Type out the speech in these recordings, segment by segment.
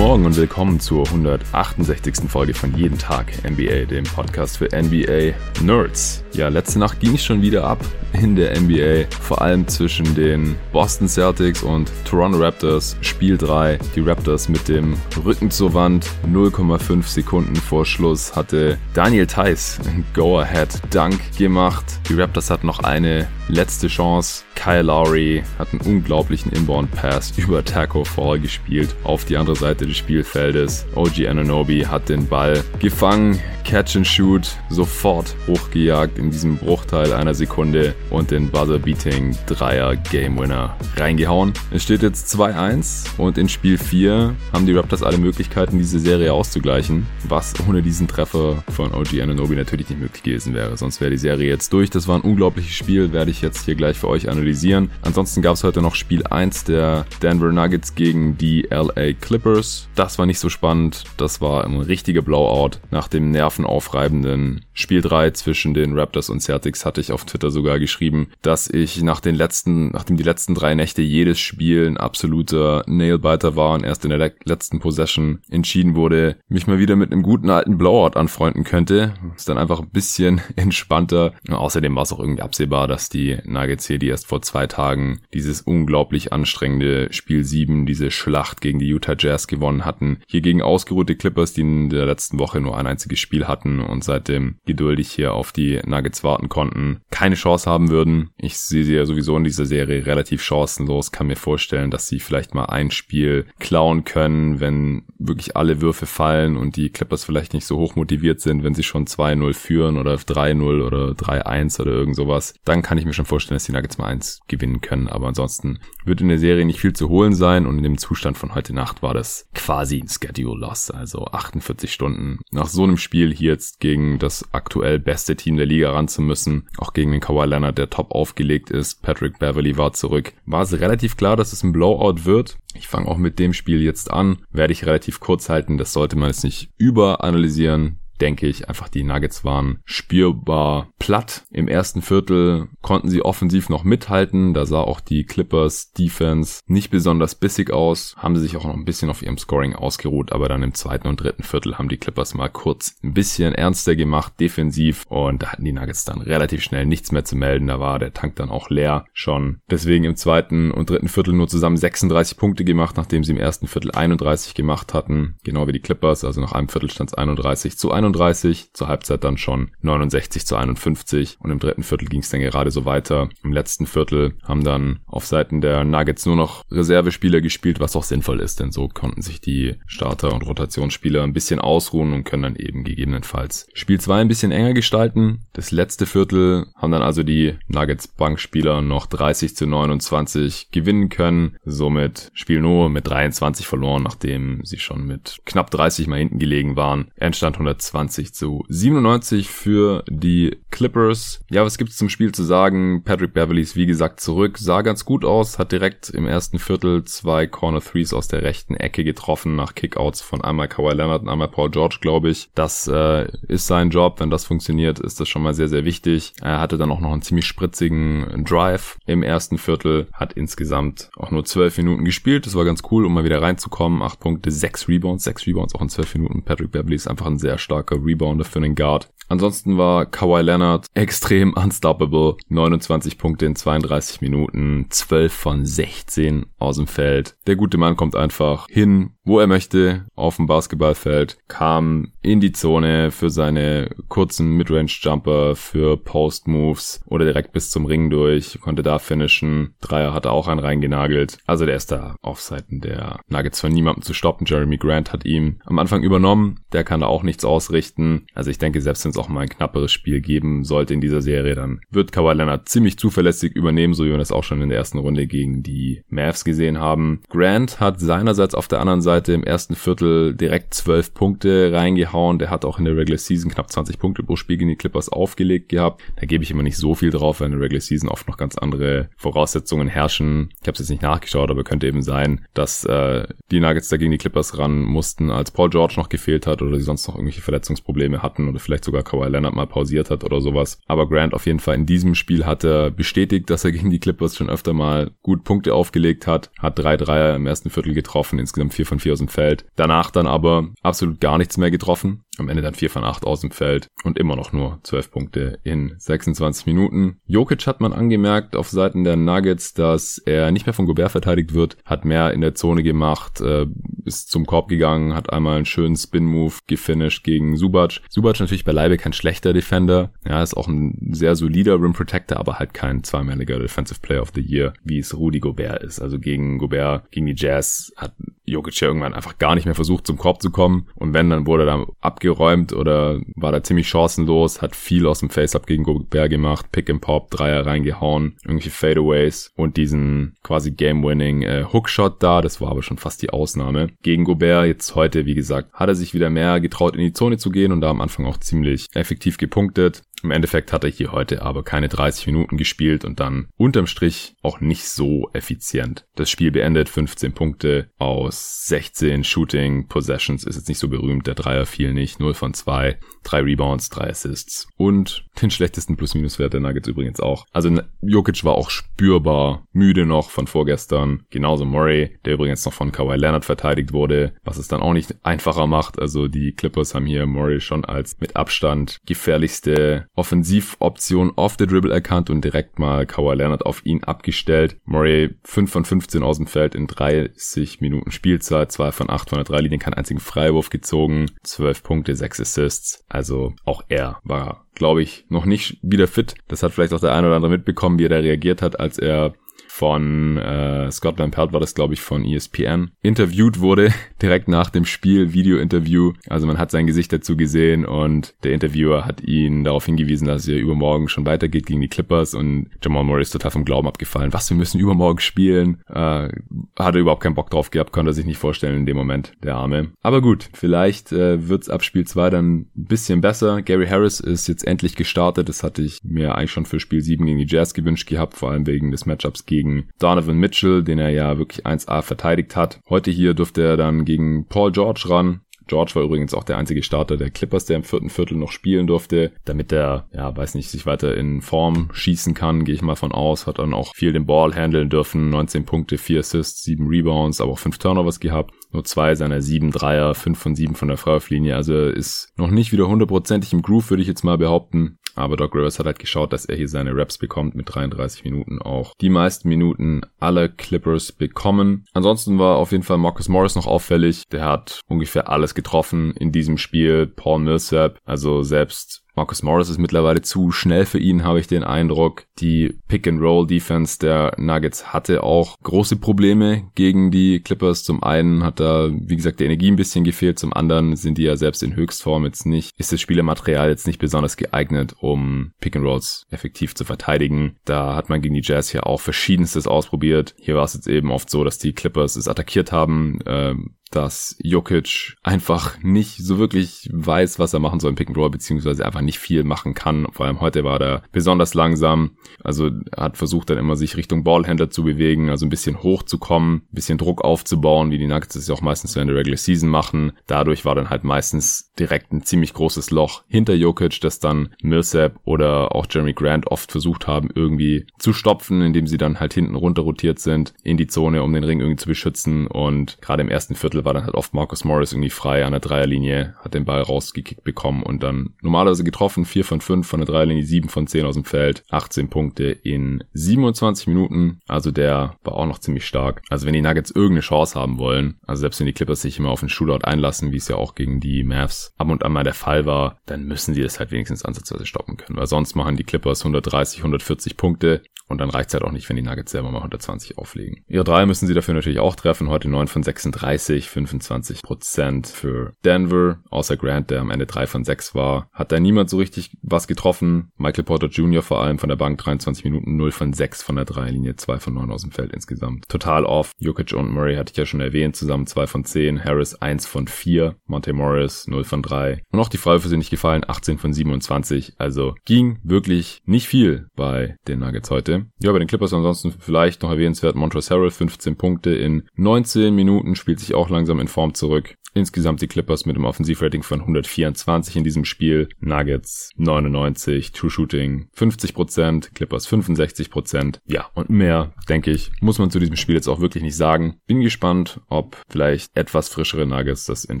Morgen und willkommen zur 168. Folge von Jeden Tag NBA, dem Podcast für NBA Nerds. Ja, letzte Nacht ging es schon wieder ab in der NBA, vor allem zwischen den Boston Celtics und Toronto Raptors. Spiel 3, die Raptors mit dem Rücken zur Wand, 0,5 Sekunden vor Schluss hatte Daniel Theiss ein Go-Ahead-Dunk gemacht. Die Raptors hatten noch eine letzte Chance. Kyle Lowry hat einen unglaublichen Inbound-Pass über Taco Fall gespielt auf die andere Seite des Spielfeldes. OG Ananobi hat den Ball gefangen, Catch and Shoot sofort hochgejagt in diesem Bruchteil einer Sekunde und den Buzzer-Beating Dreier Game Winner reingehauen. Es steht jetzt 2-1 und in Spiel 4 haben die Raptors alle Möglichkeiten, diese Serie auszugleichen, was ohne diesen Treffer von OG Ananobi natürlich nicht möglich gewesen wäre. Sonst wäre die Serie jetzt durch. Das war ein unglaubliches Spiel, werde ich jetzt hier gleich für euch analysieren. Ansonsten gab es heute noch Spiel 1 der Denver Nuggets gegen die LA Clippers. Das war nicht so spannend. Das war ein richtiger Blowout nach dem nervenaufreibenden Spiel 3 zwischen den Raptors und Celtics hatte ich auf Twitter sogar geschrieben, dass ich nach den letzten, nachdem die letzten drei Nächte jedes Spiel ein absoluter Nailbiter war und erst in der letzten Possession entschieden wurde, mich mal wieder mit einem guten alten Blowout anfreunden könnte. Ist dann einfach ein bisschen entspannter. außerdem war es auch irgendwie absehbar, dass die Nuggets hier, die erst vor zwei Tagen dieses unglaublich anstrengende Spiel 7, diese Schlacht gegen die Utah Jazz gewonnen hatten, hier gegen ausgeruhte Clippers, die in der letzten Woche nur ein einziges Spiel hatten und seitdem geduldig hier auf die Nuggets warten konnten, keine Chance haben würden. Ich sehe sie ja sowieso in dieser Serie relativ chancenlos, kann mir vorstellen, dass sie vielleicht mal ein Spiel klauen können, wenn wirklich alle Würfe fallen und die Clippers vielleicht nicht so hoch motiviert sind, wenn sie schon 2-0 führen oder 3-0 oder 3-1 oder irgend sowas. Dann kann ich mir schon vorstellen, dass die Nuggets mal eins gewinnen können, aber ansonsten wird in der Serie nicht viel zu holen sein und in dem Zustand von heute Nacht war das quasi ein Schedule Loss, also 48 Stunden nach so einem Spiel hier jetzt gegen das aktuell beste Team der Liga ran zu müssen. Auch gegen den Kawhi Leonard, der top aufgelegt ist. Patrick Beverly war zurück. War es relativ klar, dass es ein Blowout wird. Ich fange auch mit dem Spiel jetzt an. Werde ich relativ kurz halten. Das sollte man jetzt nicht überanalysieren denke ich, einfach die Nuggets waren spürbar platt. Im ersten Viertel konnten sie offensiv noch mithalten. Da sah auch die Clippers Defense nicht besonders bissig aus. Haben sie sich auch noch ein bisschen auf ihrem Scoring ausgeruht. Aber dann im zweiten und dritten Viertel haben die Clippers mal kurz ein bisschen ernster gemacht, defensiv. Und da hatten die Nuggets dann relativ schnell nichts mehr zu melden. Da war der Tank dann auch leer schon. Deswegen im zweiten und dritten Viertel nur zusammen 36 Punkte gemacht, nachdem sie im ersten Viertel 31 gemacht hatten. Genau wie die Clippers. Also nach einem Viertel stand es 31 zu 31. 39, zur Halbzeit dann schon 69 zu 51 und im dritten Viertel ging es dann gerade so weiter. Im letzten Viertel haben dann auf Seiten der Nuggets nur noch Reservespieler gespielt, was auch sinnvoll ist, denn so konnten sich die Starter- und Rotationsspieler ein bisschen ausruhen und können dann eben gegebenenfalls Spiel 2 ein bisschen enger gestalten. Das letzte Viertel haben dann also die Nuggets Bankspieler noch 30 zu 29 gewinnen können. Somit Spiel nur mit 23 verloren, nachdem sie schon mit knapp 30 mal hinten gelegen waren. Endstand 120 120 zu 97 für die Clippers. Ja, was gibt's zum Spiel zu sagen? Patrick Beverly ist wie gesagt zurück, sah ganz gut aus, hat direkt im ersten Viertel zwei Corner Threes aus der rechten Ecke getroffen nach Kickouts von einmal Kawhi Leonard und einmal Paul George, glaube ich. Das äh, ist sein Job, wenn das funktioniert, ist das schon mal sehr, sehr wichtig. Er hatte dann auch noch einen ziemlich spritzigen Drive im ersten Viertel, hat insgesamt auch nur zwölf Minuten gespielt. Das war ganz cool, um mal wieder reinzukommen. Acht Punkte, sechs Rebounds, sechs Rebounds auch in zwölf Minuten. Patrick Beverly ist einfach ein sehr starker starker Rebounder für einen Guard. Ansonsten war Kawhi Leonard extrem unstoppable. 29 Punkte in 32 Minuten, 12 von 16 aus dem Feld. Der gute Mann kommt einfach hin, wo er möchte, auf dem Basketballfeld, kam in die Zone für seine kurzen Midrange-Jumper, für Post-Moves oder direkt bis zum Ring durch, konnte da finishen. Dreier hat er auch einen reingenagelt. Also der ist da auf Seiten der Nuggets von niemandem zu stoppen. Jeremy Grant hat ihm am Anfang übernommen. Der kann da auch nichts ausrichten. Also ich denke, selbst wenn es auch mal ein knapperes Spiel geben sollte in dieser Serie, dann wird Kawhi Leonard ziemlich zuverlässig übernehmen, so wie wir das auch schon in der ersten Runde gegen die Mavs gesehen haben. Grant hat seinerseits auf der anderen Seite im ersten Viertel direkt zwölf Punkte reingehauen. Der hat auch in der Regular Season knapp 20 Punkte pro Spiel gegen die Clippers aufgelegt gehabt. Da gebe ich immer nicht so viel drauf, weil in der Regular Season oft noch ganz andere Voraussetzungen herrschen. Ich habe es jetzt nicht nachgeschaut, aber könnte eben sein, dass äh, die Nuggets da gegen die Clippers ran mussten, als Paul George noch gefehlt hat oder sie sonst noch irgendwelche Verletzungsprobleme hatten oder vielleicht sogar Kawhi Leonard mal pausiert hat oder sowas. Aber Grant auf jeden Fall in diesem Spiel hat er bestätigt, dass er gegen die Clippers schon öfter mal gut Punkte aufgelegt hat, hat drei Dreier im ersten Viertel getroffen, insgesamt vier von von 4 aus dem Feld. Danach dann aber absolut gar nichts mehr getroffen. Am Ende dann 4 von 8 aus dem Feld und immer noch nur 12 Punkte in 26 Minuten. Jokic hat man angemerkt auf Seiten der Nuggets, dass er nicht mehr von Gobert verteidigt wird, hat mehr in der Zone gemacht, äh, ist zum Korb gegangen, hat einmal einen schönen Spin-Move gefinisht gegen Subac. Subac natürlich beileibe kein schlechter Defender. Ja, ist auch ein sehr solider Rim Protector, aber halt kein zweimaliger Defensive Player of the Year, wie es Rudy Gobert ist. Also gegen Gobert, gegen die Jazz hat Jokic ja irgendwann einfach gar nicht mehr versucht, zum Korb zu kommen. Und wenn, dann wurde er da abgeräumt oder war da ziemlich chancenlos, hat viel aus dem Face-Up gegen Gobert gemacht, Pick and Pop, Dreier reingehauen, irgendwelche Fadeaways und diesen quasi Game-Winning äh, Hookshot da. Das war aber schon fast die Ausnahme. Gegen Gobert jetzt heute, wie gesagt, hat er sich wieder mehr getraut, in die Zone zu gehen und da am Anfang auch ziemlich effektiv gepunktet. Im Endeffekt hat er hier heute aber keine 30 Minuten gespielt und dann unterm Strich auch nicht so effizient. Das Spiel beendet 15 Punkte aus 16 Shooting Possessions ist jetzt nicht so berühmt. Der Dreier fiel nicht. 0 von 2. 3 Rebounds, 3 Assists. Und den schlechtesten Plus-Minus-Wert der Nuggets übrigens auch. Also Jokic war auch spürbar müde noch von vorgestern. Genauso Murray, der übrigens noch von Kawhi Leonard verteidigt wurde, was es dann auch nicht einfacher macht. Also die Clippers haben hier Murray schon als mit Abstand gefährlichste Offensivoption off the dribble erkannt und direkt mal Kawhi Leonard auf ihn abgestellt. Murray 5 von 15 aus dem Feld in 30 Minuten Spielzeit, 2 von 8 von der 3 Linie, keinen einzigen Freiwurf gezogen, 12 Punkte, 6 Assists. Also auch er war glaube ich, noch nicht wieder fit. Das hat vielleicht auch der eine oder andere mitbekommen, wie er da reagiert hat, als er von äh, Scott Van Pelt war das, glaube ich, von ESPN, interviewt wurde, direkt nach dem Spiel, Video-Interview. Also man hat sein Gesicht dazu gesehen und der Interviewer hat ihn darauf hingewiesen, dass er übermorgen schon weitergeht gegen die Clippers und Jamal Murray ist total vom Glauben abgefallen. Was, wir müssen übermorgen spielen? Äh, er überhaupt keinen Bock drauf gehabt, konnte er sich nicht vorstellen in dem Moment, der Arme. Aber gut, vielleicht äh, wird's ab Spiel 2 dann ein bisschen besser. Gary Harris ist jetzt endlich gestartet. Das hatte ich mir eigentlich schon für Spiel 7 gegen die Jazz gewünscht gehabt, vor allem wegen des Matchups gegen gegen Donovan Mitchell, den er ja wirklich 1A verteidigt hat. Heute hier durfte er dann gegen Paul George ran. George war übrigens auch der einzige Starter der Clippers, der im vierten Viertel noch spielen durfte, damit er, ja, weiß nicht, sich weiter in Form schießen kann, gehe ich mal von aus. Hat dann auch viel den Ball handeln dürfen, 19 Punkte, 4 Assists, 7 Rebounds, aber auch 5 Turnovers gehabt. Nur zwei seiner 7 Dreier, 5 von 7 von der Freiwurflinie. Also ist noch nicht wieder hundertprozentig im Groove, würde ich jetzt mal behaupten. Aber Doc Rivers hat halt geschaut, dass er hier seine Raps bekommt mit 33 Minuten auch. Die meisten Minuten aller Clippers bekommen. Ansonsten war auf jeden Fall Marcus Morris noch auffällig. Der hat ungefähr alles getroffen in diesem Spiel. Paul Millsap, also selbst Marcus Morris ist mittlerweile zu schnell für ihn, habe ich den Eindruck. Die Pick-and-Roll-Defense der Nuggets hatte auch große Probleme gegen die Clippers. Zum einen hat da, wie gesagt, die Energie ein bisschen gefehlt. Zum anderen sind die ja selbst in Höchstform jetzt nicht, ist das Spielermaterial jetzt nicht besonders geeignet, um Pick-and-Rolls effektiv zu verteidigen. Da hat man gegen die Jazz hier auch verschiedenstes ausprobiert. Hier war es jetzt eben oft so, dass die Clippers es attackiert haben, äh, dass Jokic einfach nicht so wirklich weiß, was er machen soll im Pick and Roll, beziehungsweise einfach nicht viel machen kann. Vor allem heute war er besonders langsam. Also hat versucht dann immer sich Richtung Ballhändler zu bewegen, also ein bisschen hochzukommen, ein bisschen Druck aufzubauen, wie die Nuggets es ja auch meistens in der Regular Season machen. Dadurch war dann halt meistens direkt ein ziemlich großes Loch hinter Jokic, das dann Millsap oder auch Jeremy Grant oft versucht haben, irgendwie zu stopfen, indem sie dann halt hinten runter rotiert sind in die Zone, um den Ring irgendwie zu beschützen. Und gerade im ersten Viertel Viertel war dann halt oft Marcus Morris irgendwie frei an der Dreierlinie, hat den Ball rausgekickt bekommen und dann normalerweise getroffen, 4 von 5 von der Dreierlinie, 7 von 10 aus dem Feld, 18 Punkte in 27 Minuten, also der war auch noch ziemlich stark. Also wenn die Nuggets irgendeine Chance haben wollen, also selbst wenn die Clippers sich immer auf einen Shootout einlassen, wie es ja auch gegen die Mavs ab und an mal der Fall war, dann müssen die das halt wenigstens ansatzweise stoppen können, weil sonst machen die Clippers 130, 140 Punkte und dann reicht's halt auch nicht, wenn die Nuggets selber mal 120 auflegen. Ihre drei müssen sie dafür natürlich auch treffen. Heute 9 von 36, 25 Prozent für Denver. Außer Grant, der am Ende 3 von 6 war, hat da niemand so richtig was getroffen. Michael Porter Jr. vor allem von der Bank 23 Minuten, 0 von 6 von der Dreilinie, 2 von 9 aus dem Feld insgesamt. Total off. Jokic und Murray hatte ich ja schon erwähnt, zusammen 2 von 10. Harris 1 von 4. Monte Morris 0 von 3. Und auch die Freiwürfe sind nicht gefallen, 18 von 27. Also ging wirklich nicht viel bei den Nuggets heute. Ja, bei den Clippers ansonsten vielleicht noch erwähnenswert Montrezl Harrell, 15 Punkte in 19 Minuten, spielt sich auch langsam in Form zurück. Insgesamt die Clippers mit einem Offensivrating von 124 in diesem Spiel. Nuggets 99, True Shooting 50%, Clippers 65%. Ja, und mehr, denke ich, muss man zu diesem Spiel jetzt auch wirklich nicht sagen. Bin gespannt, ob vielleicht etwas frischere Nuggets das in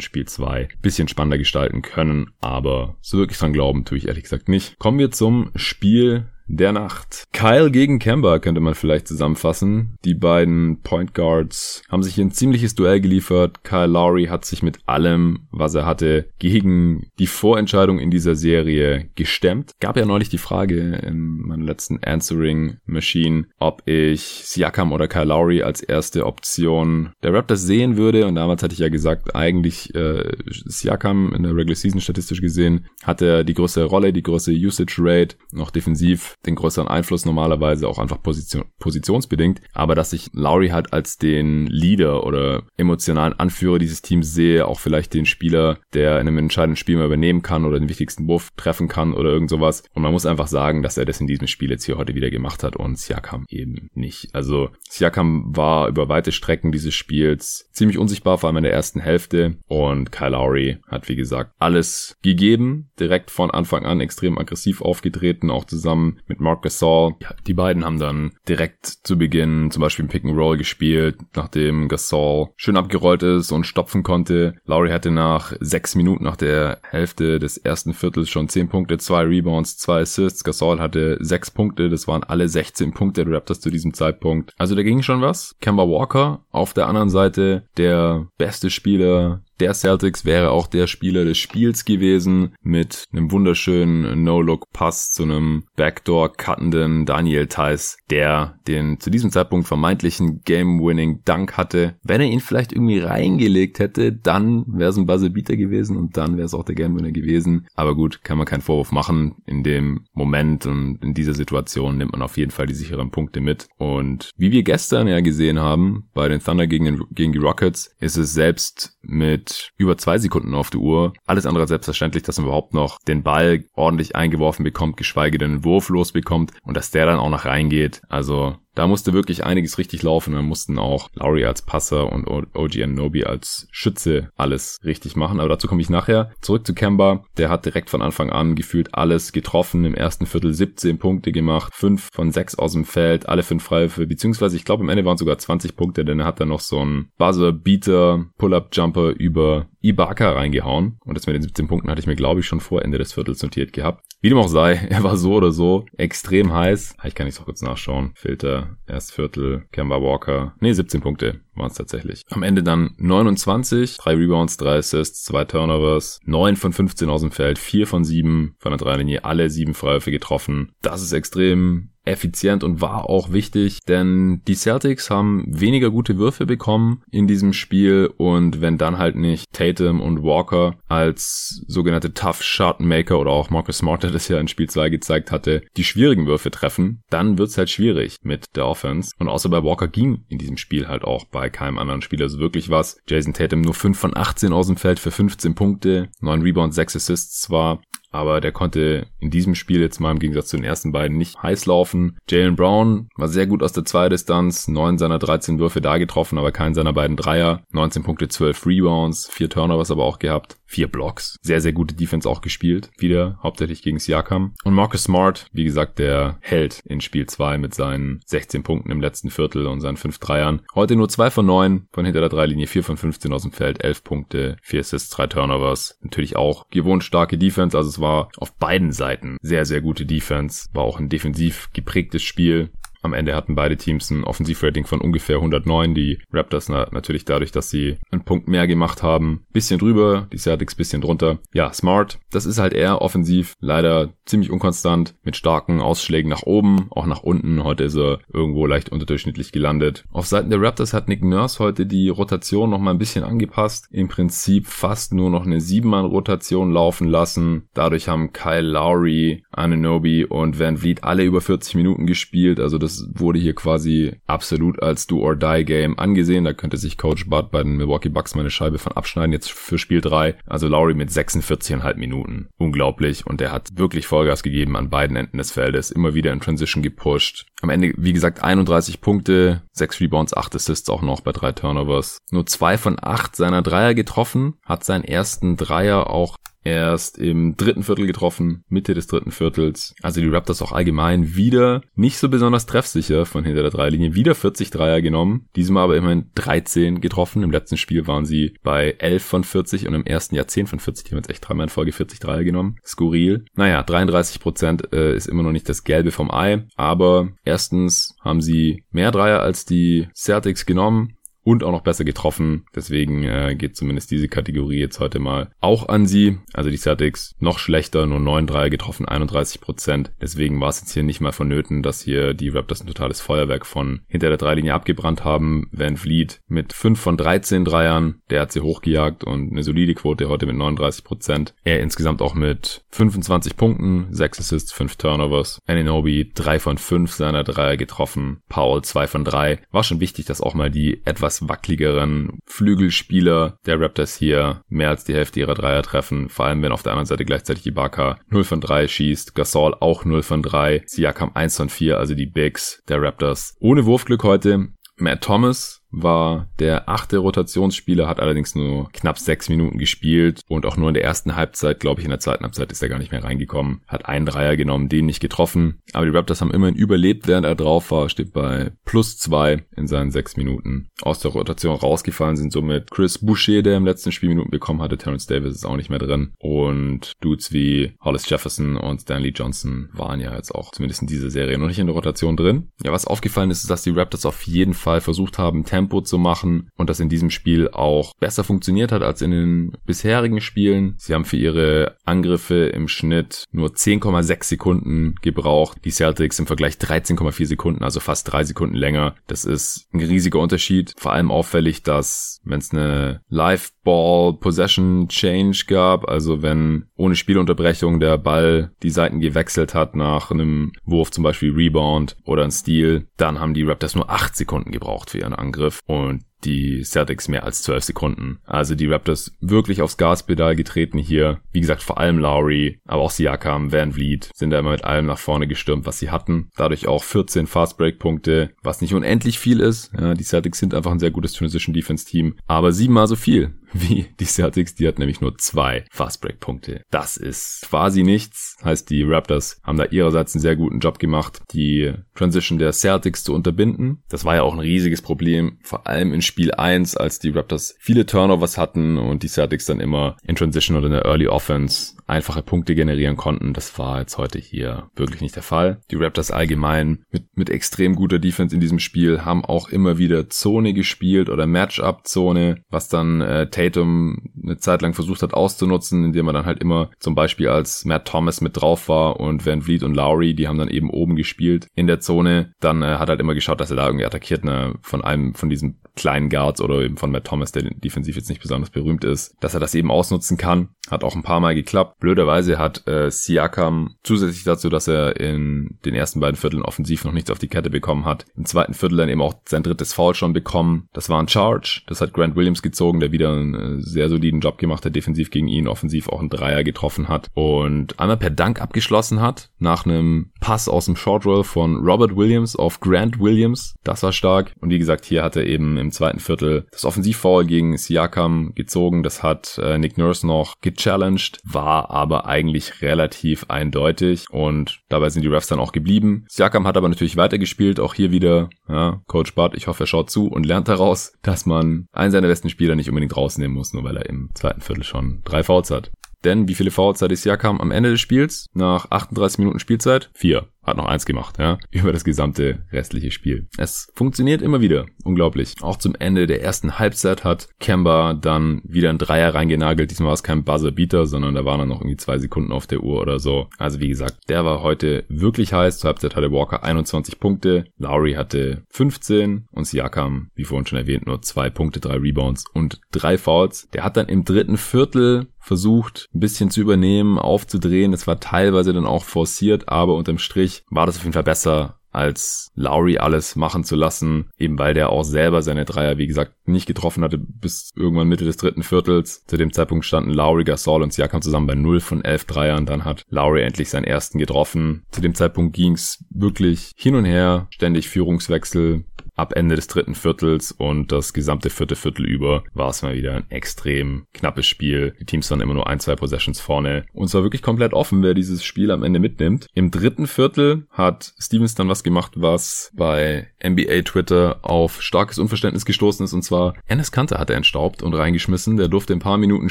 Spiel 2 bisschen spannender gestalten können. Aber so wirklich dran glauben tue ich ehrlich gesagt nicht. Kommen wir zum Spiel der Nacht. Kyle gegen Kemba könnte man vielleicht zusammenfassen. Die beiden Point Guards haben sich ein ziemliches Duell geliefert. Kyle Lowry hat sich mit allem, was er hatte, gegen die Vorentscheidung in dieser Serie gestemmt. Gab ja neulich die Frage in meiner letzten Answering Machine, ob ich Siakam oder Kyle Lowry als erste Option der Raptors sehen würde. Und damals hatte ich ja gesagt, eigentlich äh, Siakam in der Regular Season statistisch gesehen hat er die größere Rolle, die größere Usage Rate, noch defensiv den größeren Einfluss normalerweise auch einfach Position, positionsbedingt. Aber dass ich Lowry halt als den Leader oder emotionalen Anführer dieses Teams sehe, auch vielleicht den Spieler, der in einem entscheidenden Spiel mal übernehmen kann oder den wichtigsten Wurf treffen kann oder irgend sowas. Und man muss einfach sagen, dass er das in diesem Spiel jetzt hier heute wieder gemacht hat und Siakam eben nicht. Also Siakam war über weite Strecken dieses Spiels ziemlich unsichtbar, vor allem in der ersten Hälfte. Und Kyle Lowry hat, wie gesagt, alles gegeben, direkt von Anfang an extrem aggressiv aufgetreten, auch zusammen mit Mark Gasol. Die beiden haben dann direkt zu Beginn zum Beispiel ein Pick and Roll gespielt, nachdem Gasol schön abgerollt ist und stopfen konnte. Lowry hatte nach sechs Minuten nach der Hälfte des ersten Viertels schon zehn Punkte, zwei Rebounds, zwei Assists. Gasol hatte sechs Punkte, das waren alle 16 Punkte der Raptors zu diesem Zeitpunkt. Also da ging schon was. Kemba Walker auf der anderen Seite der beste Spieler der Celtics wäre auch der Spieler des Spiels gewesen mit einem wunderschönen No-Look-Pass zu einem Backdoor-cuttenden Daniel Theiss, der den zu diesem Zeitpunkt vermeintlichen Game-Winning-Dunk hatte. Wenn er ihn vielleicht irgendwie reingelegt hätte, dann wäre es ein Buzzer-Beater gewesen und dann wäre es auch der Game-Winner gewesen. Aber gut, kann man keinen Vorwurf machen. In dem Moment und in dieser Situation nimmt man auf jeden Fall die sicheren Punkte mit. Und wie wir gestern ja gesehen haben, bei den Thunder gegen, den, gegen die Rockets, ist es selbst mit über zwei Sekunden auf der Uhr. Alles andere selbstverständlich, dass man überhaupt noch den Ball ordentlich eingeworfen bekommt, geschweige denn einen Wurf losbekommt und dass der dann auch noch reingeht. Also da musste wirklich einiges richtig laufen. Da mussten auch Lowry als Passer und OG Nobi als Schütze alles richtig machen. Aber dazu komme ich nachher. Zurück zu Kemba. Der hat direkt von Anfang an gefühlt alles getroffen. Im ersten Viertel 17 Punkte gemacht. 5 von 6 aus dem Feld. Alle 5 Freiwürfe. Beziehungsweise ich glaube im Ende waren es sogar 20 Punkte, denn er hat dann noch so einen Buzzer-Beater, Pull-Up-Jumper über Ibaka reingehauen. Und das mit den 17 Punkten hatte ich mir, glaube ich, schon vor Ende des Viertels notiert gehabt. Wie dem auch sei, er war so oder so extrem heiß. Ich kann nicht so kurz nachschauen. Filter, erst Viertel, Kemba Walker. Nee, 17 Punkte waren es tatsächlich. Am Ende dann 29, 3 Rebounds, 3 Assists, 2 Turnovers, 9 von 15 aus dem Feld, 4 von 7 von der Dreilinie, alle 7 Freiwürfe getroffen. Das ist extrem effizient und war auch wichtig, denn die Celtics haben weniger gute Würfe bekommen in diesem Spiel und wenn dann halt nicht Tatum und Walker als sogenannte Tough Shot Maker oder auch Marcus Smart, der das ja in Spiel 2 gezeigt hatte, die schwierigen Würfe treffen, dann wird's halt schwierig mit der Offense und außer bei Walker ging in diesem Spiel halt auch bei keinem anderen Spieler so wirklich was. Jason Tatum nur 5 von 18 aus dem Feld für 15 Punkte, 9 Rebounds, 6 Assists zwar, aber der konnte in diesem Spiel jetzt mal im Gegensatz zu den ersten beiden nicht heiß laufen. Jalen Brown war sehr gut aus der Zweidistanz, neun seiner 13 Würfe da getroffen, aber keinen seiner beiden Dreier, 19 Punkte, 12 Rebounds, vier Turnovers aber auch gehabt, vier Blocks, sehr, sehr gute Defense auch gespielt, wieder hauptsächlich gegen Siakam. Und Marcus Smart, wie gesagt, der Held in Spiel 2 mit seinen 16 Punkten im letzten Viertel und seinen 5 Dreiern. Heute nur 2 von 9 von hinter der Dreilinie, 4 von 15 aus dem Feld, 11 Punkte, 4 Assists, 3 Turnovers. Natürlich auch gewohnt starke Defense, also es war auf beiden Seiten sehr, sehr gute Defense. War auch ein defensiv geprägtes Spiel. Am Ende hatten beide Teams ein Offensivrating von ungefähr 109. Die Raptors na natürlich dadurch, dass sie einen Punkt mehr gemacht haben. Bisschen drüber, die Celtics bisschen drunter. Ja, smart. Das ist halt eher offensiv. Leider ziemlich unkonstant mit starken Ausschlägen nach oben, auch nach unten. Heute ist er irgendwo leicht unterdurchschnittlich gelandet. Auf Seiten der Raptors hat Nick Nurse heute die Rotation noch mal ein bisschen angepasst. Im Prinzip fast nur noch eine Siebenmann-Rotation laufen lassen. Dadurch haben Kyle Lowry, Anunobi und Van Vliet alle über 40 Minuten gespielt. Also das das wurde hier quasi absolut als Do-or-Die-Game angesehen. Da könnte sich Coach Bud bei den Milwaukee Bucks mal eine Scheibe von abschneiden. Jetzt für Spiel 3. Also Lowry mit 46,5 Minuten. Unglaublich. Und der hat wirklich Vollgas gegeben an beiden Enden des Feldes. Immer wieder in Transition gepusht. Am Ende, wie gesagt, 31 Punkte, 6 Rebounds, 8 Assists auch noch bei drei Turnovers. Nur zwei von acht seiner Dreier getroffen, hat seinen ersten Dreier auch erst im dritten Viertel getroffen, Mitte des dritten Viertels. Also die Raptors auch allgemein wieder nicht so besonders treffsicher von hinter der Dreilinie. Wieder 40 Dreier genommen, diesmal aber immerhin 13 getroffen. Im letzten Spiel waren sie bei 11 von 40 und im ersten Jahr 10 von 40. Die haben jetzt echt dreimal in Folge 40 Dreier genommen. Skurril. Naja, 33 Prozent äh, ist immer noch nicht das Gelbe vom Ei, aber erstens haben sie mehr Dreier als die Celtics genommen und auch noch besser getroffen. Deswegen äh, geht zumindest diese Kategorie jetzt heute mal auch an sie. Also die Celtics noch schlechter, nur 9 Dreier getroffen, 31 Prozent. Deswegen war es jetzt hier nicht mal vonnöten, dass hier die Raptors ein totales Feuerwerk von hinter der Dreilinie abgebrannt haben. Van Vliet mit 5 von 13 Dreiern, der hat sie hochgejagt und eine solide Quote heute mit 39 Prozent. Er insgesamt auch mit 25 Punkten, 6 Assists, 5 Turnovers. Ananobi 3 von 5 seiner Dreier getroffen. Paul 2 von 3. War schon wichtig, dass auch mal die etwas wackeligeren Flügelspieler der Raptors hier mehr als die Hälfte ihrer Dreier treffen. Vor allem, wenn auf der anderen Seite gleichzeitig Ibaka 0 von 3 schießt, Gasol auch 0 von 3, Siakam 1 von 4, also die Bigs der Raptors. Ohne Wurfglück heute. Matt Thomas war der achte Rotationsspieler, hat allerdings nur knapp sechs Minuten gespielt und auch nur in der ersten Halbzeit, glaube ich, in der zweiten Halbzeit ist er gar nicht mehr reingekommen. Hat einen Dreier genommen, den nicht getroffen. Aber die Raptors haben immerhin überlebt, während er drauf war, steht bei plus zwei in seinen sechs Minuten. Aus der Rotation rausgefallen sind somit Chris Boucher, der im letzten Spiel Minuten bekommen hatte. Terrence Davis ist auch nicht mehr drin. Und Dudes wie Hollis Jefferson und Stanley Johnson waren ja jetzt auch zumindest in dieser Serie noch nicht in der Rotation drin. Ja, was aufgefallen ist, ist, dass die Raptors auf jeden Fall versucht haben, Tempo zu machen und das in diesem Spiel auch besser funktioniert hat als in den bisherigen Spielen. Sie haben für ihre Angriffe im Schnitt nur 10,6 Sekunden gebraucht. Die Celtics im Vergleich 13,4 Sekunden, also fast drei Sekunden länger. Das ist ein riesiger Unterschied. Vor allem auffällig, dass wenn es eine Live-Ball Possession Change gab, also wenn ohne Spielunterbrechung der Ball die Seiten gewechselt hat nach einem Wurf, zum Beispiel Rebound oder ein Steal, dann haben die Raptors nur acht Sekunden gebraucht für ihren Angriff. Und die Celtics mehr als 12 Sekunden. Also die Raptors wirklich aufs Gaspedal getreten hier. Wie gesagt, vor allem Lowry, aber auch Siakam, Van Vliet sind da immer mit allem nach vorne gestürmt, was sie hatten. Dadurch auch 14 Fastbreak-Punkte, was nicht unendlich viel ist. Ja, die Celtics sind einfach ein sehr gutes Transition Defense Team, aber siebenmal so viel wie die Celtics. Die hat nämlich nur zwei Fastbreak-Punkte. Das ist quasi nichts. Heißt, die Raptors haben da ihrerseits einen sehr guten Job gemacht, die Transition der Celtics zu unterbinden. Das war ja auch ein riesiges Problem, vor allem in Spiel 1, als die Raptors viele Turnovers hatten und die Celtics dann immer in Transition oder in der Early Offense einfache Punkte generieren konnten. Das war jetzt heute hier wirklich nicht der Fall. Die Raptors allgemein mit, mit extrem guter Defense in diesem Spiel haben auch immer wieder Zone gespielt oder Matchup-Zone, was dann äh, Tatum eine Zeit lang versucht hat auszunutzen, indem er dann halt immer zum Beispiel als Matt Thomas mit drauf war und Van Vliet und Lowry, die haben dann eben oben gespielt in der Zone. Dann äh, hat halt immer geschaut, dass er da irgendwie attackiert, ne, von einem von diesen kleinen Guards oder eben von Matt Thomas, der defensiv jetzt nicht besonders berühmt ist, dass er das eben ausnutzen kann. Hat auch ein paar Mal geklappt. Blöderweise hat äh, Siakam zusätzlich dazu, dass er in den ersten beiden Vierteln offensiv noch nichts auf die Kette bekommen hat, im zweiten Viertel dann eben auch sein drittes Foul schon bekommen. Das war ein Charge. Das hat Grant Williams gezogen, der wieder einen äh, sehr soliden Job gemacht hat, defensiv gegen ihn, offensiv auch einen Dreier getroffen hat und einmal per Dank abgeschlossen hat, nach einem Pass aus dem Short Roll von Robert Williams auf Grant Williams. Das war stark. Und wie gesagt, hier hat er eben im zweiten Viertel das Offensivfoul gegen Siakam gezogen. Das hat äh, Nick Nurse noch gechallenged, war aber eigentlich relativ eindeutig und dabei sind die Refs dann auch geblieben. Siakam hat aber natürlich weitergespielt, auch hier wieder, ja, Coach Bart, ich hoffe, er schaut zu und lernt daraus, dass man einen seiner besten Spieler nicht unbedingt rausnehmen muss, nur weil er im zweiten Viertel schon drei Fouls hat. Denn wie viele Fouls hat Siakam am Ende des Spiels? Nach 38 Minuten Spielzeit? Vier hat noch eins gemacht, ja, über das gesamte restliche Spiel. Es funktioniert immer wieder, unglaublich. Auch zum Ende der ersten Halbzeit hat Kemba dann wieder ein Dreier reingenagelt. Diesmal war es kein Buzzer-Beater, sondern da waren dann noch irgendwie zwei Sekunden auf der Uhr oder so. Also wie gesagt, der war heute wirklich heiß. Zur Halbzeit hatte Walker 21 Punkte, Lowry hatte 15 und Siakam, wie vorhin schon erwähnt, nur zwei Punkte, drei Rebounds und drei Fouls. Der hat dann im dritten Viertel versucht, ein bisschen zu übernehmen, aufzudrehen. Es war teilweise dann auch forciert, aber unterm Strich war das auf jeden Fall besser als Lowry alles machen zu lassen, eben weil der auch selber seine Dreier, wie gesagt, nicht getroffen hatte bis irgendwann Mitte des dritten Viertels. Zu dem Zeitpunkt standen Lowry, Gasol und Siakam zusammen bei 0 von 11 Dreiern. Dann hat Lowry endlich seinen ersten getroffen. Zu dem Zeitpunkt ging's wirklich hin und her, ständig Führungswechsel ab Ende des dritten Viertels und das gesamte vierte Viertel über war es mal wieder ein extrem knappes Spiel. Die Teams waren immer nur ein, zwei Possessions vorne und es war wirklich komplett offen, wer dieses Spiel am Ende mitnimmt. Im dritten Viertel hat Stevens dann was gemacht, was bei NBA Twitter auf starkes Unverständnis gestoßen ist und zwar Ennis Kanter hat er entstaubt und reingeschmissen. Der durfte ein paar Minuten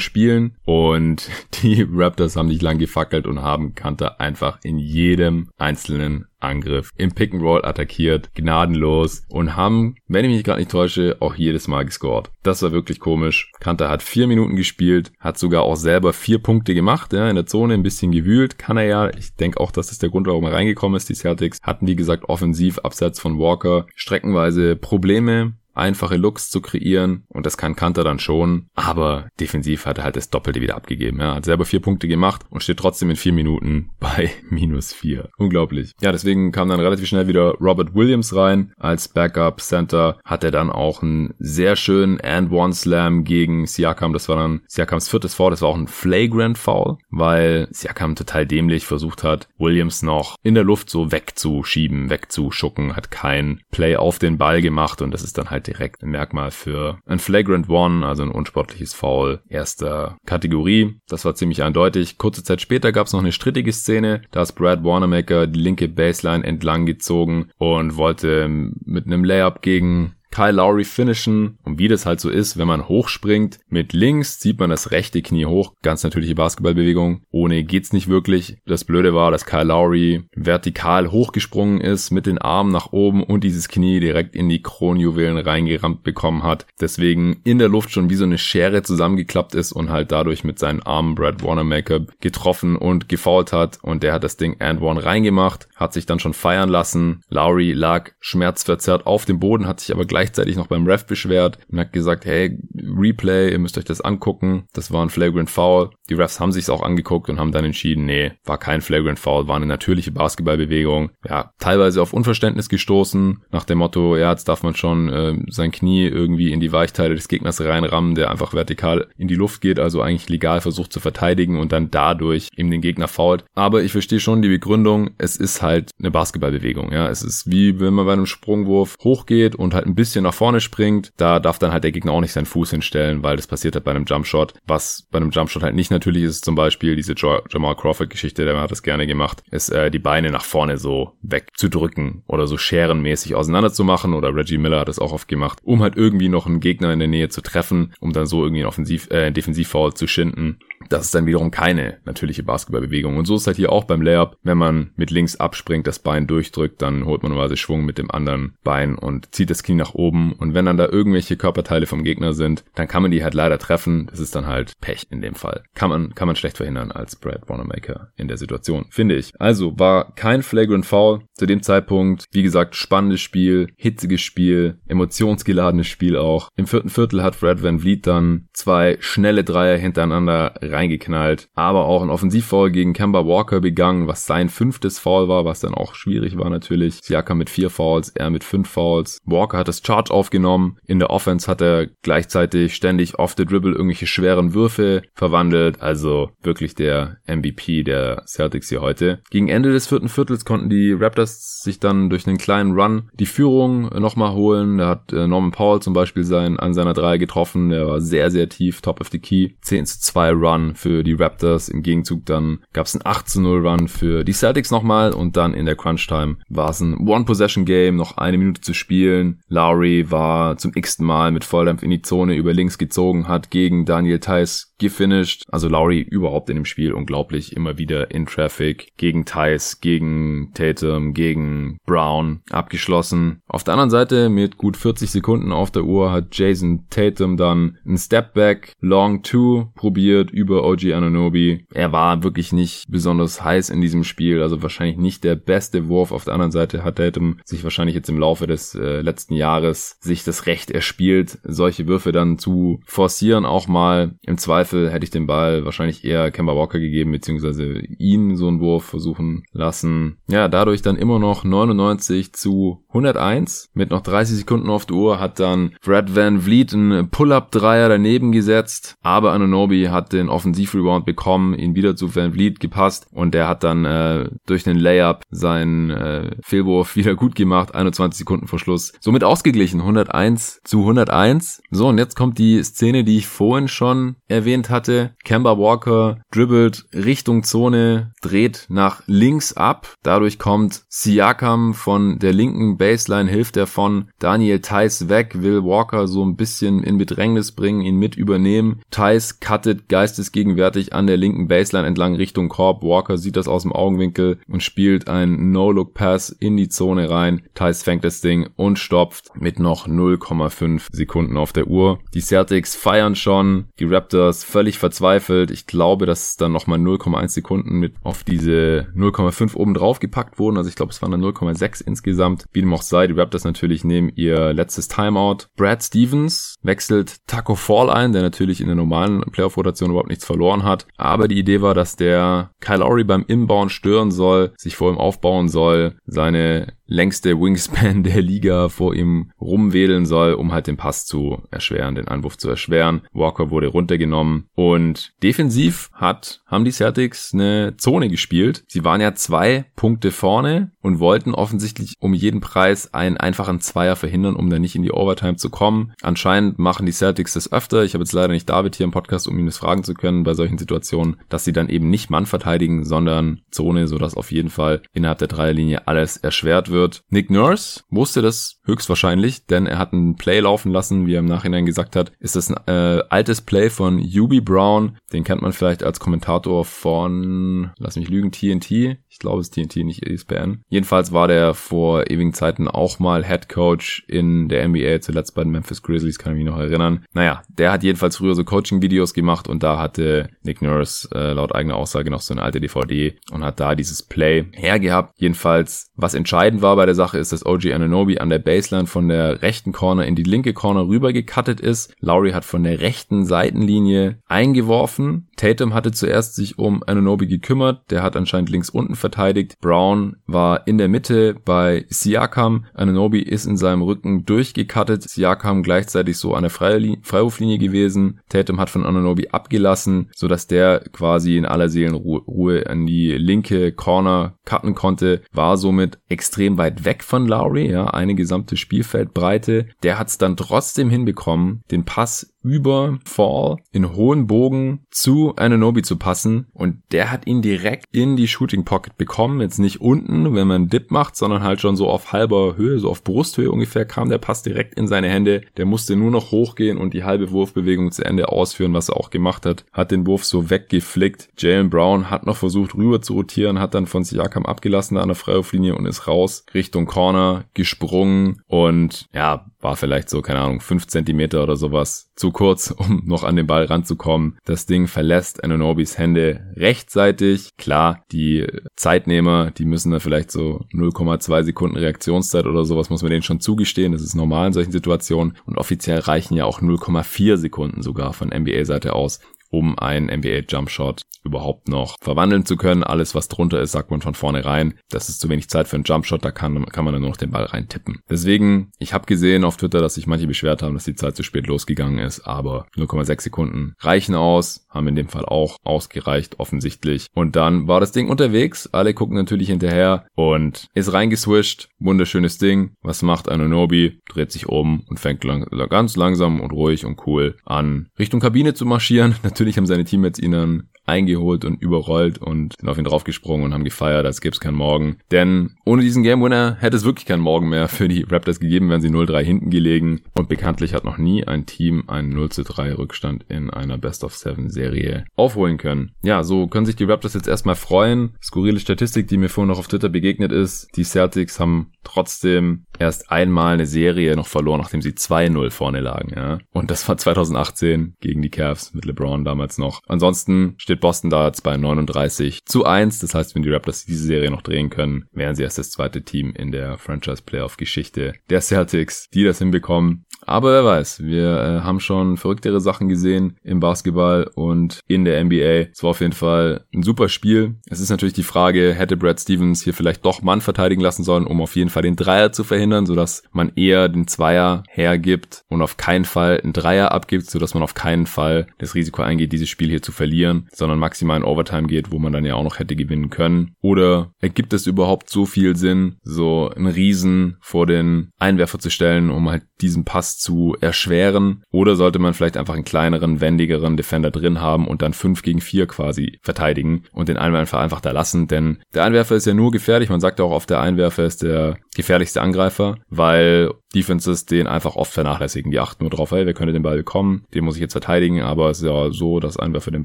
spielen und die Raptors haben nicht lang gefackelt und haben Kanter einfach in jedem einzelnen Angriff im Pick and Roll attackiert, gnadenlos und haben, wenn ich mich gerade nicht täusche, auch jedes Mal gescored. Das war wirklich komisch. Kanter hat vier Minuten gespielt, hat sogar auch selber vier Punkte gemacht, ja, in der Zone ein bisschen gewühlt, kann er ja. Ich denke auch, das ist der Grund, warum er reingekommen ist. Die Celtics hatten, wie gesagt, offensiv abseits von Walker streckenweise Probleme einfache Looks zu kreieren und das kann Kanter dann schon, aber defensiv hat er halt das Doppelte wieder abgegeben. Er hat selber vier Punkte gemacht und steht trotzdem in vier Minuten bei minus vier. Unglaublich. Ja, deswegen kam dann relativ schnell wieder Robert Williams rein. Als Backup Center hat er dann auch einen sehr schönen And-One-Slam gegen Siakam. Das war dann Siakams viertes Foul. Das war auch ein Flagrant Foul, weil Siakam total dämlich versucht hat, Williams noch in der Luft so wegzuschieben, wegzuschucken, hat kein Play auf den Ball gemacht und das ist dann halt direkt ein Merkmal für ein Flagrant One, also ein unsportliches Foul erster Kategorie. Das war ziemlich eindeutig. Kurze Zeit später gab es noch eine strittige Szene. Da ist Brad Wanamaker die linke Baseline entlang gezogen und wollte mit einem Layup gegen Kyle Lowry finishen. Und wie das halt so ist, wenn man hochspringt, mit links zieht man das rechte Knie hoch. Ganz natürliche Basketballbewegung. Ohne geht's nicht wirklich. Das Blöde war, dass Kyle Lowry vertikal hochgesprungen ist, mit den Armen nach oben und dieses Knie direkt in die Kronjuwelen reingerammt bekommen hat. Deswegen in der Luft schon wie so eine Schere zusammengeklappt ist und halt dadurch mit seinen Armen Brad Wanamaker getroffen und gefault hat. Und der hat das Ding and one reingemacht, hat sich dann schon feiern lassen. Lowry lag schmerzverzerrt auf dem Boden, hat sich aber gleich gleichzeitig noch beim Ref beschwert und hat gesagt, hey, Replay, ihr müsst euch das angucken. Das war ein Flagrant Foul. Die Refs haben sich's auch angeguckt und haben dann entschieden, nee, war kein Flagrant Foul, war eine natürliche Basketballbewegung. Ja, teilweise auf Unverständnis gestoßen, nach dem Motto, ja, jetzt darf man schon äh, sein Knie irgendwie in die Weichteile des Gegners reinrammen, der einfach vertikal in die Luft geht, also eigentlich legal versucht zu verteidigen und dann dadurch eben den Gegner fault. Aber ich verstehe schon die Begründung, es ist halt eine Basketballbewegung, ja, es ist wie wenn man bei einem Sprungwurf hochgeht und halt ein bisschen bisschen nach vorne springt, da darf dann halt der Gegner auch nicht seinen Fuß hinstellen, weil das passiert halt bei einem Jumpshot. Was bei einem Jumpshot halt nicht natürlich ist, zum Beispiel diese jo Jamal Crawford-Geschichte, der hat das gerne gemacht, ist äh, die Beine nach vorne so wegzudrücken oder so scherenmäßig auseinanderzumachen oder Reggie Miller hat das auch oft gemacht, um halt irgendwie noch einen Gegner in der Nähe zu treffen, um dann so irgendwie einen Offensiv, äh, Defensivfoul zu schinden. Das ist dann wiederum keine natürliche Basketballbewegung. Und so ist halt hier auch beim Layup, wenn man mit links abspringt, das Bein durchdrückt, dann holt man normalerweise Schwung mit dem anderen Bein und zieht das Knie nach oben. Und wenn dann da irgendwelche Körperteile vom Gegner sind, dann kann man die halt leider treffen. Das ist dann halt Pech in dem Fall. Kann man, kann man schlecht verhindern als Brad Wanamaker in der Situation, finde ich. Also war kein Flagrant Foul zu dem Zeitpunkt. Wie gesagt, spannendes Spiel, hitziges Spiel, emotionsgeladenes Spiel auch. Im vierten Viertel hat Fred Van Vliet dann zwei schnelle Dreier hintereinander reingeknallt, aber auch ein Offensivfoul gegen Kemba Walker begangen, was sein fünftes Foul war, was dann auch schwierig war natürlich. Siaka mit vier Fouls, er mit fünf Fouls. Walker hat das Charge aufgenommen. In der Offense hat er gleichzeitig ständig off the dribble irgendwelche schweren Würfe verwandelt. Also wirklich der MVP der Celtics hier heute. Gegen Ende des vierten Viertels konnten die Raptors sich dann durch einen kleinen Run die Führung nochmal holen. Da hat äh, Norman Powell zum Beispiel sein, an seiner Drei getroffen. Der war sehr, sehr tief, top of the key. 10 zu 2 Run Run für die Raptors. Im Gegenzug dann gab es einen 8 zu 0 Run für die Celtics nochmal und dann in der Crunch Time war es ein One-Possession-Game, noch eine Minute zu spielen. Lowry war zum x-ten Mal mit Volldampf in die Zone über links gezogen, hat gegen Daniel Theiss gefinisht. Also Lowry überhaupt in dem Spiel unglaublich. Immer wieder in Traffic gegen Thais, gegen Tatum, gegen Brown abgeschlossen. Auf der anderen Seite mit gut 40 Sekunden auf der Uhr hat Jason Tatum dann ein Stepback Long 2 probiert über OG Ananobi. Er war wirklich nicht besonders heiß in diesem Spiel, also wahrscheinlich nicht der beste Wurf. Auf der anderen Seite hat Tatum sich wahrscheinlich jetzt im Laufe des äh, letzten Jahres sich das Recht erspielt, solche Würfe dann zu forcieren, auch mal im Zweifel Zweifel hätte ich den Ball wahrscheinlich eher Kemba Walker gegeben, beziehungsweise ihn so einen Wurf versuchen lassen. Ja, dadurch dann immer noch 99 zu 101 mit noch 30 Sekunden auf der Uhr hat dann Brad Van Vliet einen Pull-Up-Dreier daneben gesetzt, aber Anunobi hat den Offensiv-Rebound bekommen, ihn wieder zu Van Vliet gepasst und der hat dann äh, durch den Layup seinen äh, Fehlwurf wieder gut gemacht, 21 Sekunden vor Schluss. Somit ausgeglichen, 101 zu 101. So, und jetzt kommt die Szene, die ich vorhin schon erwähnt hatte. Kemba Walker dribbelt Richtung Zone, dreht nach links ab. Dadurch kommt Siakam von der linken Baseline, hilft er von Daniel Theiss weg, will Walker so ein bisschen in Bedrängnis bringen, ihn mit übernehmen. Theiss cuttet geistesgegenwärtig an der linken Baseline entlang Richtung Korb. Walker sieht das aus dem Augenwinkel und spielt ein No-Look-Pass in die Zone rein. Theiss fängt das Ding und stopft mit noch 0,5 Sekunden auf der Uhr. Die Celtics feiern schon, die Raptors völlig verzweifelt. Ich glaube, dass dann nochmal 0,1 Sekunden mit auf diese 0,5 oben drauf gepackt wurden. Also ich glaube, es waren dann 0,6 insgesamt. Wie dem auch sei, die Raptors natürlich nehmen ihr letztes Timeout. Brad Stevens wechselt Taco Fall ein, der natürlich in der normalen Playoff-Rotation überhaupt nichts verloren hat. Aber die Idee war, dass der Kyle Lowry beim Inbauen stören soll, sich vor ihm aufbauen soll, seine längste Wingspan der Liga vor ihm rumwedeln soll, um halt den Pass zu erschweren, den Anwurf zu erschweren. Walker wurde runtergenommen und defensiv hat, haben die Celtics eine Zone gespielt. Sie waren ja zwei Punkte vorne und wollten offensichtlich um jeden Preis einen einfachen Zweier verhindern, um dann nicht in die Overtime zu kommen. Anscheinend machen die Celtics das öfter. Ich habe jetzt leider nicht David hier im Podcast, um ihn das fragen zu können bei solchen Situationen, dass sie dann eben nicht Mann verteidigen, sondern Zone, sodass auf jeden Fall innerhalb der Dreierlinie alles erschwert wird. Nick Nurse wusste das höchstwahrscheinlich, denn er hat ein Play laufen lassen, wie er im Nachhinein gesagt hat. Ist das ein äh, altes Play von Yubi Brown? Den kennt man vielleicht als Kommentator von, lass mich lügen, TNT. Ich glaube, es ist TNT, nicht ESPN. Jedenfalls war der vor ewigen Zeiten auch mal Head Coach in der NBA, zuletzt bei den Memphis Grizzlies, kann ich mich noch erinnern. Naja, der hat jedenfalls früher so Coaching-Videos gemacht und da hatte Nick Nurse äh, laut eigener Aussage noch so eine alte DVD und hat da dieses Play hergehabt. Jedenfalls, was entscheidend war bei der Sache, ist, dass OG Ananobi an der Baseline von der rechten Corner in die linke Corner rüber gecuttet ist. Lowry hat von der rechten Seitenlinie eingeworfen. Tatum hatte zuerst sich um Ananobi gekümmert. Der hat anscheinend links unten verteidigt. Brown war in der Mitte bei Siakam. Ananobi ist in seinem Rücken durchgecuttet. Siakam gleichzeitig so an der Freiwurflinie gewesen. Tatum hat von Ananobi abgelassen, sodass der quasi in aller Seelenruhe an die linke Corner cutten konnte. War somit extrem weit weg von Lowry, ja, eine gesamte Spielfeldbreite. Der hat es dann trotzdem hinbekommen, den Pass über Fall in hohen Bogen zu Ananobi zu passen und der hat ihn direkt in die Shooting Pocket bekommen. Jetzt nicht unten, wenn man Dip macht, sondern halt schon so auf halber Höhe, so auf Brusthöhe ungefähr kam der Pass direkt in seine Hände. Der musste nur noch hochgehen und die halbe Wurfbewegung zu Ende ausführen, was er auch gemacht hat. Hat den Wurf so weggeflickt. Jalen Brown hat noch versucht rüber zu rotieren, hat dann von Siakam abgelassen an der Freiwurflinie und ist raus Richtung Corner gesprungen und ja, war vielleicht so, keine Ahnung, fünf Zentimeter oder sowas zu kurz, um noch an den Ball ranzukommen. Das Ding verlässt Ananobis Hände rechtzeitig. Klar, die Zeitnehmer, die müssen da vielleicht so 0,2 Sekunden Reaktionszeit oder sowas, muss man denen schon zugestehen. Das ist normal in solchen Situationen. Und offiziell reichen ja auch 0,4 Sekunden sogar von NBA-Seite aus, um einen NBA Jumpshot überhaupt noch verwandeln zu können. Alles, was drunter ist, sagt man von vornherein. Das ist zu wenig Zeit für einen Jumpshot, da kann, kann man dann nur noch den Ball rein tippen. Deswegen, ich habe gesehen auf Twitter, dass sich manche beschwert haben, dass die Zeit zu spät losgegangen ist, aber 0,6 Sekunden reichen aus, haben in dem Fall auch ausgereicht, offensichtlich. Und dann war das Ding unterwegs, alle gucken natürlich hinterher und ist reingeswischt. Wunderschönes Ding. Was macht Anonobi? Dreht sich um und fängt lang ganz langsam und ruhig und cool an, Richtung Kabine zu marschieren. Natürlich haben seine Teammates ihn dann eingeholt und überrollt und sind auf ihn draufgesprungen und haben gefeiert, als gäbe es keinen Morgen. Denn ohne diesen Game Winner hätte es wirklich keinen Morgen mehr für die Raptors gegeben, wären sie 0-3 hinten gelegen. Und bekanntlich hat noch nie ein Team einen 0-3 Rückstand in einer Best of Seven Serie aufholen können. Ja, so können sich die Raptors jetzt erstmal freuen. Skurrile Statistik, die mir vorhin noch auf Twitter begegnet ist. Die Celtics haben trotzdem erst einmal eine Serie noch verloren, nachdem sie 2-0 vorne lagen, ja. Und das war 2018 gegen die Cavs mit LeBron damals noch. Ansonsten steht Boston da jetzt bei 39 zu 1. Das heißt, wenn die Raptors diese Serie noch drehen können, wären sie erst das zweite Team in der Franchise Playoff Geschichte der Celtics, die das hinbekommen. Aber wer weiß, wir äh, haben schon verrücktere Sachen gesehen im Basketball und in der NBA. Es war auf jeden Fall ein super Spiel. Es ist natürlich die Frage, hätte Brad Stevens hier vielleicht doch Mann verteidigen lassen sollen, um auf jeden Fall den Dreier zu verhindern, sodass man eher den Zweier hergibt und auf keinen Fall einen Dreier abgibt, sodass man auf keinen Fall das Risiko eingeht, dieses Spiel hier zu verlieren, sondern maximal in Overtime geht, wo man dann ja auch noch hätte gewinnen können. Oder ergibt es überhaupt so viel Sinn, so einen Riesen vor den Einwerfer zu stellen, um halt diesen Pass zu erschweren? Oder sollte man vielleicht einfach einen kleineren, wendigeren Defender drin haben und dann 5 gegen 4 quasi verteidigen und den Einwerfer einfach da lassen? Denn der Einwerfer ist ja nur gefährlich. Man sagt auch oft, der Einwerfer ist der gefährlichste Angreifer, weil Defenses den einfach oft vernachlässigen. Die achten nur drauf, hey, wer könnte den Ball bekommen? Den muss ich jetzt verteidigen, aber es ist ja so, dass Einwerfer den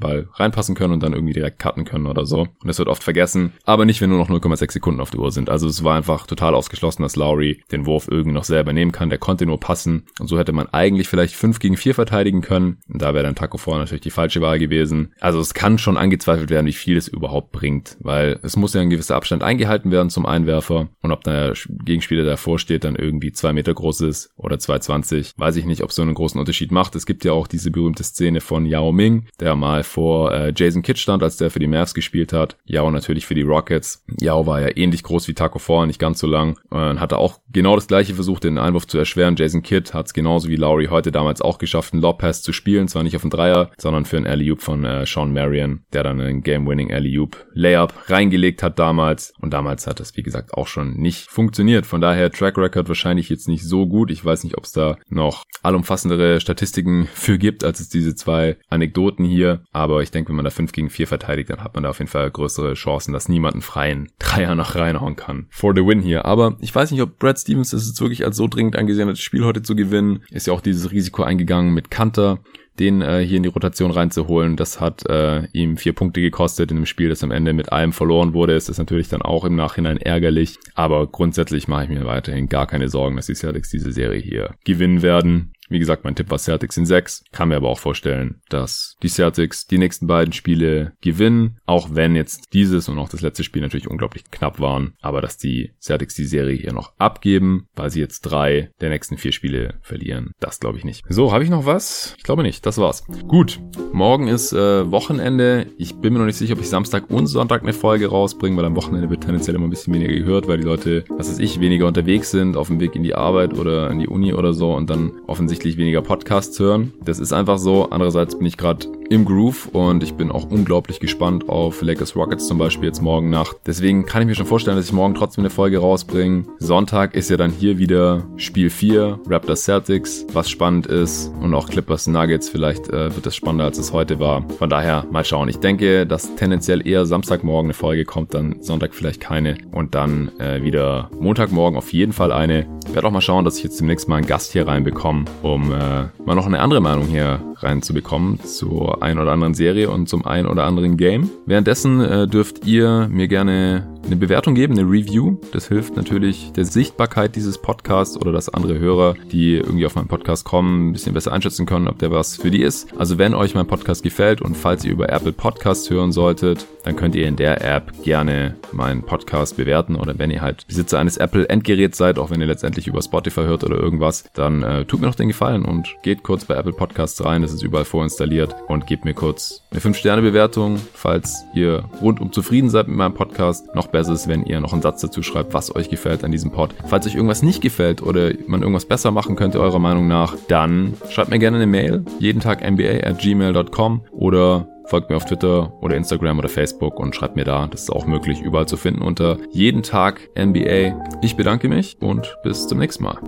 Ball reinpassen können und dann irgendwie direkt cutten können oder so. Und das wird oft vergessen, aber nicht, wenn nur noch 0,6 Sekunden auf der Uhr sind. Also es war einfach total ausgeschlossen, dass Lowry den Wurf irgendwie noch selber nehmen kann. Der konnte nur passen und so hätte man eigentlich vielleicht 5 gegen 4 verteidigen können. Und da wäre dann Taco vor natürlich die falsche Wahl gewesen. Also es kann schon angezweifelt werden, wie viel es überhaupt bringt, weil es muss ja ein gewisser Abstand eingehalten werden zum Einwerfer und ob der Gegenspieler davor steht, dann irgendwie zwei Meter groß ist oder 220, weiß ich nicht, ob so einen großen Unterschied macht. Es gibt ja auch diese berühmte Szene von Yao Ming, der mal vor äh, Jason Kidd stand, als der für die Mavs gespielt hat. Yao natürlich für die Rockets. Yao war ja ähnlich groß wie Taco Fall, nicht ganz so lang. Und hatte auch genau das gleiche versucht, den Einwurf zu erschweren. Jason Kidd hat es genauso wie Lowry heute damals auch geschafft, einen Lob-Pass zu spielen. Zwar nicht auf den Dreier, sondern für einen Alley-Oop von äh, Sean Marion, der dann einen Game-Winning Alley-Oop Layup reingelegt hat damals. Und damals hat das, wie gesagt, auch schon nicht funktioniert. Von daher Track Record wahrscheinlich jetzt nicht so gut. Ich weiß nicht, ob es da noch allumfassendere Statistiken für gibt, als es diese zwei Anekdoten hier. Aber ich denke, wenn man da 5 gegen 4 verteidigt, dann hat man da auf jeden Fall größere Chancen, dass niemand einen freien Dreier noch reinhauen kann. For the win hier. Aber ich weiß nicht, ob Brad Stevens das jetzt wirklich als so dringend angesehen hat, das Spiel heute zu gewinnen. Ist ja auch dieses Risiko eingegangen mit Kanter den äh, hier in die Rotation reinzuholen. Das hat äh, ihm vier Punkte gekostet in einem Spiel, das am Ende mit allem verloren wurde. Es ist natürlich dann auch im Nachhinein ärgerlich, aber grundsätzlich mache ich mir weiterhin gar keine Sorgen, dass die Celtics diese Serie hier gewinnen werden. Wie gesagt, mein Tipp war Celtics in 6. Kann mir aber auch vorstellen, dass die Celtics die nächsten beiden Spiele gewinnen. Auch wenn jetzt dieses und auch das letzte Spiel natürlich unglaublich knapp waren. Aber dass die Celtics die Serie hier noch abgeben, weil sie jetzt drei der nächsten vier Spiele verlieren. Das glaube ich nicht. So, habe ich noch was? Ich glaube nicht. Das war's. Gut. Morgen ist äh, Wochenende. Ich bin mir noch nicht sicher, ob ich Samstag und Sonntag eine Folge rausbringe, weil am Wochenende wird tendenziell immer ein bisschen weniger gehört, weil die Leute, was weiß ich, weniger unterwegs sind, auf dem Weg in die Arbeit oder in die Uni oder so und dann offensichtlich offensichtlich weniger Podcasts hören. Das ist einfach so. Andererseits bin ich gerade im Groove und ich bin auch unglaublich gespannt auf Lakers Rockets zum Beispiel jetzt morgen Nacht. Deswegen kann ich mir schon vorstellen, dass ich morgen trotzdem eine Folge rausbringe. Sonntag ist ja dann hier wieder Spiel 4, Raptors Celtics, was spannend ist und auch Clippers Nuggets. Vielleicht äh, wird das spannender, als es heute war. Von daher mal schauen. Ich denke, dass tendenziell eher Samstagmorgen eine Folge kommt, dann Sonntag vielleicht keine und dann äh, wieder Montagmorgen auf jeden Fall eine. Ich werde auch mal schauen, dass ich jetzt demnächst mal einen Gast hier reinbekomme, um äh, mal noch eine andere Meinung hier reinzubekommen zur ein oder anderen Serie und zum ein oder anderen Game. Währenddessen äh, dürft ihr mir gerne eine Bewertung geben, eine Review. Das hilft natürlich der Sichtbarkeit dieses Podcasts oder dass andere Hörer, die irgendwie auf meinen Podcast kommen, ein bisschen besser einschätzen können, ob der was für die ist. Also wenn euch mein Podcast gefällt und falls ihr über Apple Podcasts hören solltet, dann könnt ihr in der App gerne meinen Podcast bewerten oder wenn ihr halt Besitzer eines Apple Endgeräts seid, auch wenn ihr letztendlich über Spotify hört oder irgendwas, dann äh, tut mir noch den Gefallen und geht kurz bei Apple Podcasts rein, das ist überall vorinstalliert und gebt mir kurz eine 5-Sterne-Bewertung, falls ihr rundum zufrieden seid mit meinem Podcast. Noch besser ist, wenn ihr noch einen Satz dazu schreibt, was euch gefällt an diesem Pod. Falls euch irgendwas nicht gefällt oder man irgendwas besser machen könnte, eurer Meinung nach, dann schreibt mir gerne eine Mail, jeden Tag mba at gmail.com oder folgt mir auf Twitter oder Instagram oder Facebook und schreibt mir da. Das ist auch möglich, überall zu finden unter jeden Tag NBA. Ich bedanke mich und bis zum nächsten Mal.